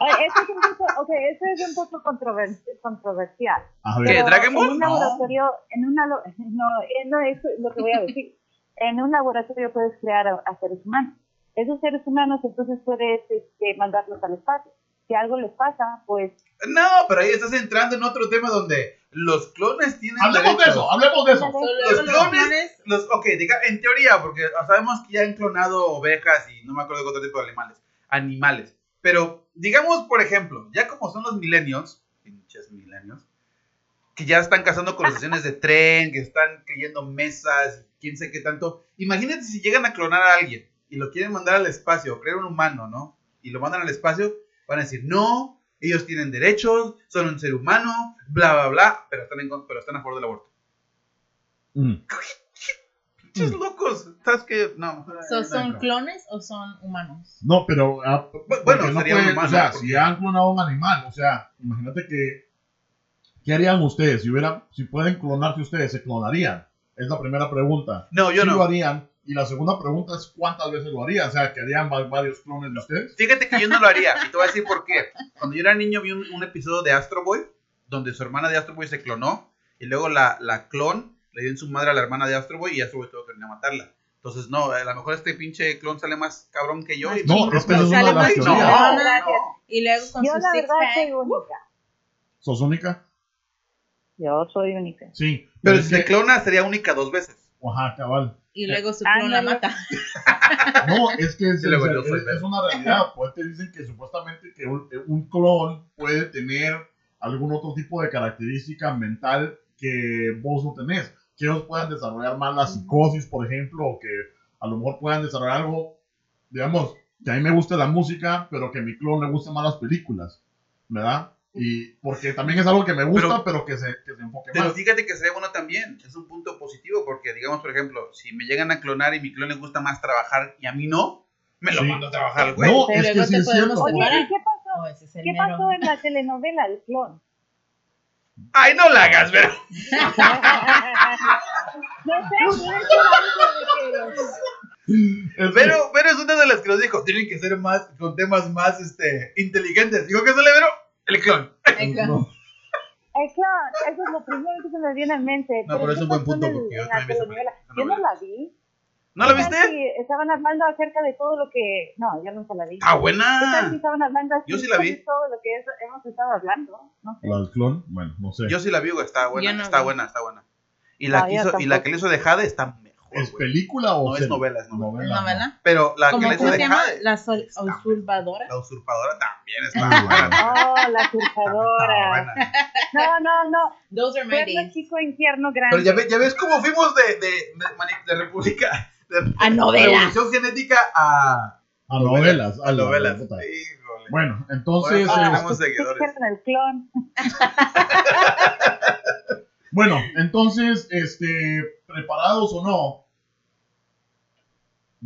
Ay, Eso es un poco, okay, eso es un poco controver- controversial. ¿Qué. Dragon Ball? En un No. laboratorio, en una, lo- no, no, eso es lo que voy a decir. En un laboratorio puedes crear a, a seres humanos. Esos seres humanos entonces puedes este, mandarlos al espacio. Si algo les pasa, pues No, pero ahí estás entrando en otro tema donde los clones tienen Hablemos de derechos. eso, hablemos de eso. Los clones-. Los, ok, diga, en teoría, porque sabemos que ya han clonado ovejas y no me acuerdo de otro tipo de animales. Animales. Pero, digamos, por ejemplo, ya como son los millennials, pinches millennials, que ya están cazando conversaciones de tren, que están creyendo mesas, quién sé qué tanto. Imagínate si llegan a clonar a alguien y lo quieren mandar al espacio, crear un humano, ¿no? Y lo mandan al espacio, van a decir, no, ellos tienen derechos, son un ser humano, bla, bla, bla, pero están, en, pero están a favor del aborto. Mm. Pinches locos. ¿Sabes qué? No, So, no ¿Son clones o son humanos? No, pero. ah, bueno, no sería un puede- humano, O sea, porque- si han clonado a un animal, o sea, imagínate que. ¿Qué harían ustedes? Si, hubieran, si pueden clonarse ustedes, ¿se clonarían? Es la primera pregunta. No, yo Sí no. lo harían. Y la segunda pregunta es: ¿cuántas veces lo harían? O sea, ¿que harían va- varios clones de ustedes? Fíjate que yo no lo haría. Y te voy a decir por qué. Cuando yo era niño vi un, un episodio de Astro Boy, donde su hermana de Astro Boy se clonó, y luego la, la clon le dio en su madre a la hermana de Astro Boy y Astro Boy tuvo que venir a matarla. Entonces, no, a lo mejor este pinche clon sale más cabrón que yo. y- No, es que es una de las no. Y luego con Yo su la verdad soy única. ¿Sos única? Yo soy única. Sí. Pero si se que- clona sería única dos veces. Ajá, cabal. Y luego su Ah, clon la no, mata. No, es que es, una realidad. Pues te dicen que supuestamente que un, un clon puede tener algún otro tipo de característica mental que vos no tenés. Que ellos puedan desarrollar más la psicosis, por ejemplo, o que a lo mejor puedan desarrollar algo, digamos, que a mí me guste la música, pero que a mi clon le gusten más las películas, ¿verdad? Y porque también es algo que me gusta, pero, que, se, que se enfoque Pero más. fíjate que sería bueno también. Es un punto positivo porque, digamos, por ejemplo, si me llegan a clonar y mi clon le gusta más trabajar y a mí no, me lo Sí. mando a trabajar, al güey. No, Pero es que luego sí te es cierto. podemos Oye, separar. ¿y qué pasó? Ese es el ¿Qué mero. pasó en la telenovela El Clon? Ay, no la hagas, pero. no sé, de que... Es que- Pero, pero es una de las que nos dijo, tienen que ser más, con temas más este, inteligentes. Digo que sale, pero el clon. El clon. no. El Clon, eso es lo primero que se me viene en mente. No, pero es ¿qué un buen punto, porque yo también vi Yo no la vi. ¿No la ¿Qué tal viste? si estaban hablando acerca de todo lo que... No, yo nunca la vi. Está ¿Qué tal si buena. estaban hablando así Yo sí la vi. de todo lo que es- hemos estado hablando? No sé. La del clon, bueno, no sé. Yo sí la vi, güey, está buena, no está vi. buena, está buena. Y la, No, que hizo, y la que le hizo de Jade está ¿Es película o No, es novela, es novela. ¿Novela? Pero la que ¿Cómo, le hizo cómo de se llama? La usurpadora. la usurpadora también está Muy buena. Oh, la usurpadora. No, no, no. Those are my days. chico, infierno grande. Pero ya, ve- ya ves cómo fuimos de, de, de, mani- de República, de A novela. Revolución Genética a A novelas. a a la- novelas. Híjole. Bueno, entonces, eso Ah, tenemos eh, ¿qué seguidores. hicieron el clon? bueno, entonces, este, preparados o no,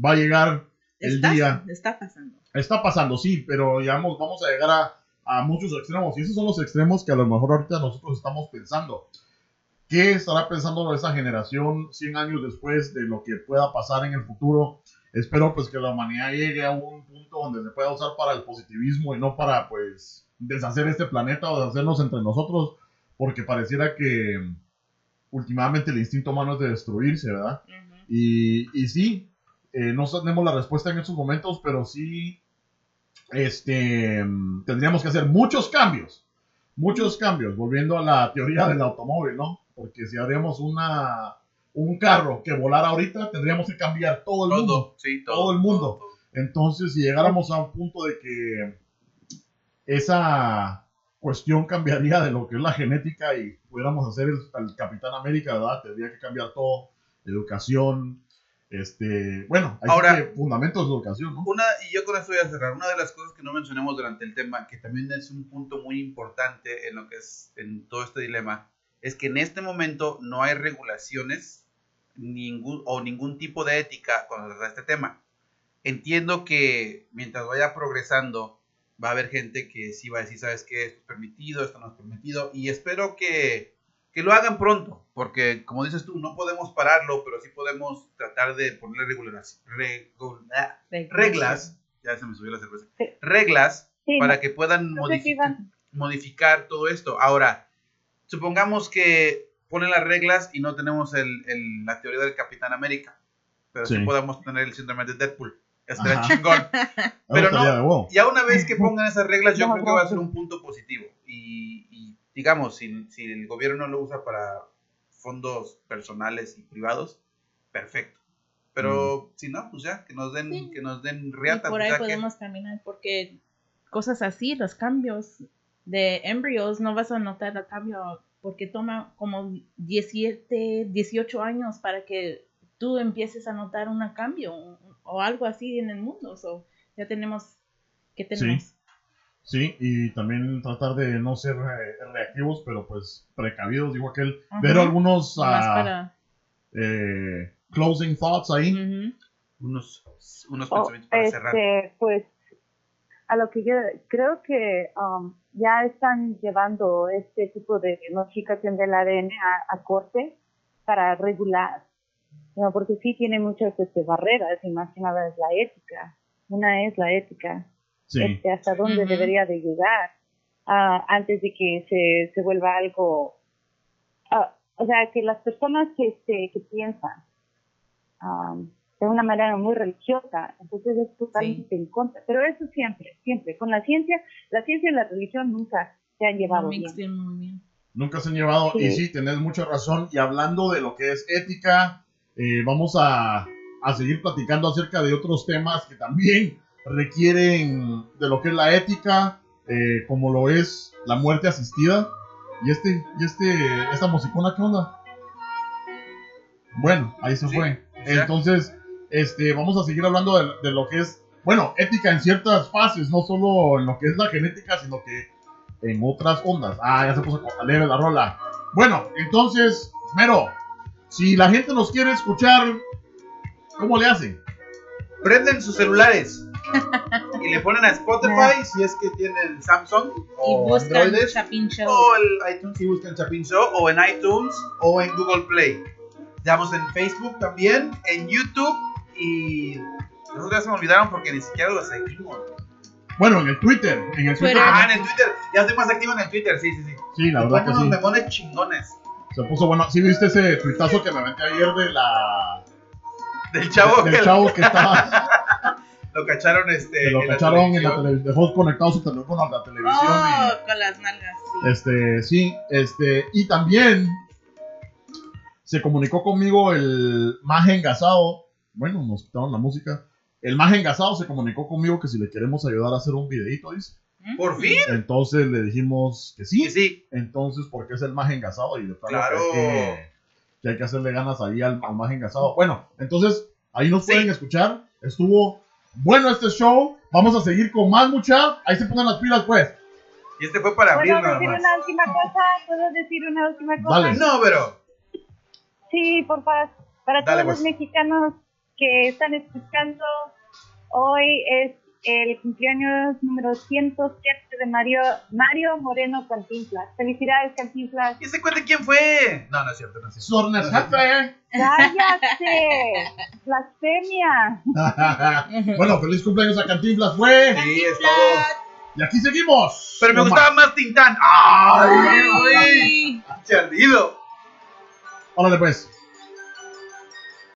va a llegar el Está, día. está pasando. Está pasando, sí, pero digamos, vamos a llegar a, a muchos extremos. Y esos son los extremos que a lo mejor ahorita nosotros estamos pensando. ¿Qué estará pensando esa generación 100 años después de lo que pueda pasar en el futuro? Espero pues que la humanidad llegue a un punto donde se pueda usar para el positivismo y no para pues deshacer este planeta o deshacernos entre nosotros, porque pareciera que últimamente el instinto humano es de destruirse, ¿verdad? Y, y sí, eh, no tenemos la respuesta en estos momentos, pero sí este, tendríamos que hacer muchos cambios. Muchos cambios, volviendo a la teoría del automóvil, ¿no? Porque si haríamos una, un carro que volara ahorita, tendríamos que cambiar todo el mundo. Todo, sí, todo. Todo el mundo. Entonces, si llegáramos a un punto de que esa cuestión cambiaría de lo que es la genética y pudiéramos hacer el, al Capitán América, ¿verdad? Tendría que cambiar todo, educación, este, bueno, hay Ahora- que fundamentos de educación, ¿no? Una, y yo con esto voy a cerrar, una de las cosas que no mencionamos durante el tema, que también es un punto muy importante en lo que es, en todo este dilema, es que en este momento no hay regulaciones ningún, o ningún tipo de ética con respecto a este tema. Entiendo que mientras vaya progresando, va a haber gente que sí va a decir, ¿sabes qué? Esto es permitido, esto no es permitido, y espero que, que lo hagan pronto, porque como dices tú, no podemos pararlo, pero sí podemos tratar de ponerle regulaciones reglas, ya se me subió la cerveza, reglas Sí, para que puedan no modificar, modificar todo esto. Ahora, supongamos que ponen las reglas y no tenemos el, el- la teoría del Capitán América, pero sí, Sí. podamos tener el síndrome de Deadpool. Estaría Ajá. chingón. Pero no-. Ya una vez que pongan esas reglas, yo No, creo que va a ser un punto positivo. Y, y, digamos, si, si el gobierno lo usa para fondos personales y privados, perfecto. Pero si no, pues ya, que nos den, Sí. que nos den Y riata. por pues ahí que- podemos caminar porque cosas así, los cambios de embrios, no vas a notar el cambio porque toma como 17, 18 años para que tú empieces a notar un cambio o algo así en el mundo. So, ya tenemos, ¿qué tenemos? Sí, y también tratar de no ser eh, reactivos, pero pues precavidos, digo aquel. Ajá. Ver algunos ah, para- eh, closing thoughts ahí. Unos, unos Oh, pensamientos para cerrar. este, pues, a lo que yo creo que um, ya están llevando este tipo de notificación del ADN a, a corte para regular, ¿no? porque sí tiene muchas este, barreras y más que nada es la ética. Una es la ética, Sí. este, hasta dónde debería de llegar ah, antes de que se, se vuelva algo, ah, o sea, que las personas que, este, que piensan am, de una manera muy religiosa, entonces es totalmente en contra. Pero eso siempre, siempre, con la ciencia, la ciencia y la religión nunca se han llevado No bien. mixen muy bien. Nunca se han llevado. Sí. Y sí, tenés mucha razón. Y hablando de lo que es ética, eh, vamos a, a seguir platicando acerca de otros temas que también requieren de lo que es la ética, eh, como lo es la muerte asistida. Y este, y este, esta musicona, ¿qué onda? Bueno, ahí se Sí, fue. ya. Entonces, este, vamos a seguir hablando de, de lo que es, bueno, ética en ciertas fases, no solo en lo que es la genética, sino que en otras ondas. Ah, ya se puso alegre la rola. Bueno, entonces, Mero, si la gente nos quiere escuchar, ¿cómo le hacen? Prenden sus celulares y le ponen a Spotify si es que tienen Samsung Y o buscan Androides Chapin Show. o el iTunes y buscan Chapin Show o en iTunes o en Google Play. Estamos en Facebook también, en YouTube y nosotros ya se me olvidaron porque ni siquiera los seguimos. Bueno, en el Twitter. En el Twitter. Ah, en el Twitter. Ya estoy más activo en el Twitter, sí, sí, sí. Sí, la Y verdad que sí. memones chingones. Se puso bueno. ¿Sí viste ese tuitazo que me aventé ayer de la. Del chavo del que chavo que estaba. Lo cacharon este. que lo en la cacharon en la televisión. Dejó conectado su teléfono a la televisión. Oh, y- con las nalgas, sí. Este, sí, este, y también se comunicó conmigo el más engasado. Bueno, nos quitaron la música. El más engasado se comunicó conmigo que si le queremos ayudar a hacer un videito, dice. Por fin. Entonces le dijimos que sí. Sí, sí. Entonces, porque es el más engasado y de Claro. que, hay que, que hay que hacerle ganas ahí al, al más engasado. Bueno, entonces ahí nos Sí. pueden escuchar. Estuvo bueno este show. Vamos a seguir con más mucha. Ahí se pongan las pilas, pues. Y este fue para abrir ¿Puedo nada decir más. una última cosa? ¿Puedo decir una última cosa? Dale. No, pero. Sí, por favor. Para Dale, todos pues. los mexicanos que están escuchando, hoy es el cumpleaños número 107 de Mario, Mario Moreno Cantinflas. Felicidades, Cantinflas. ¿Y ese cuente quién fue? No, no es cierto, no es cierto. Jefe. ¡Cállate! ¡Blasfemia! bueno, feliz cumpleaños a Cantinflas, fue. Sí, es todo. Y aquí seguimos. Pero me No gustaba más. más Tintán. ¡Ay! Ay. ¡Qué ardido! Órale, pues.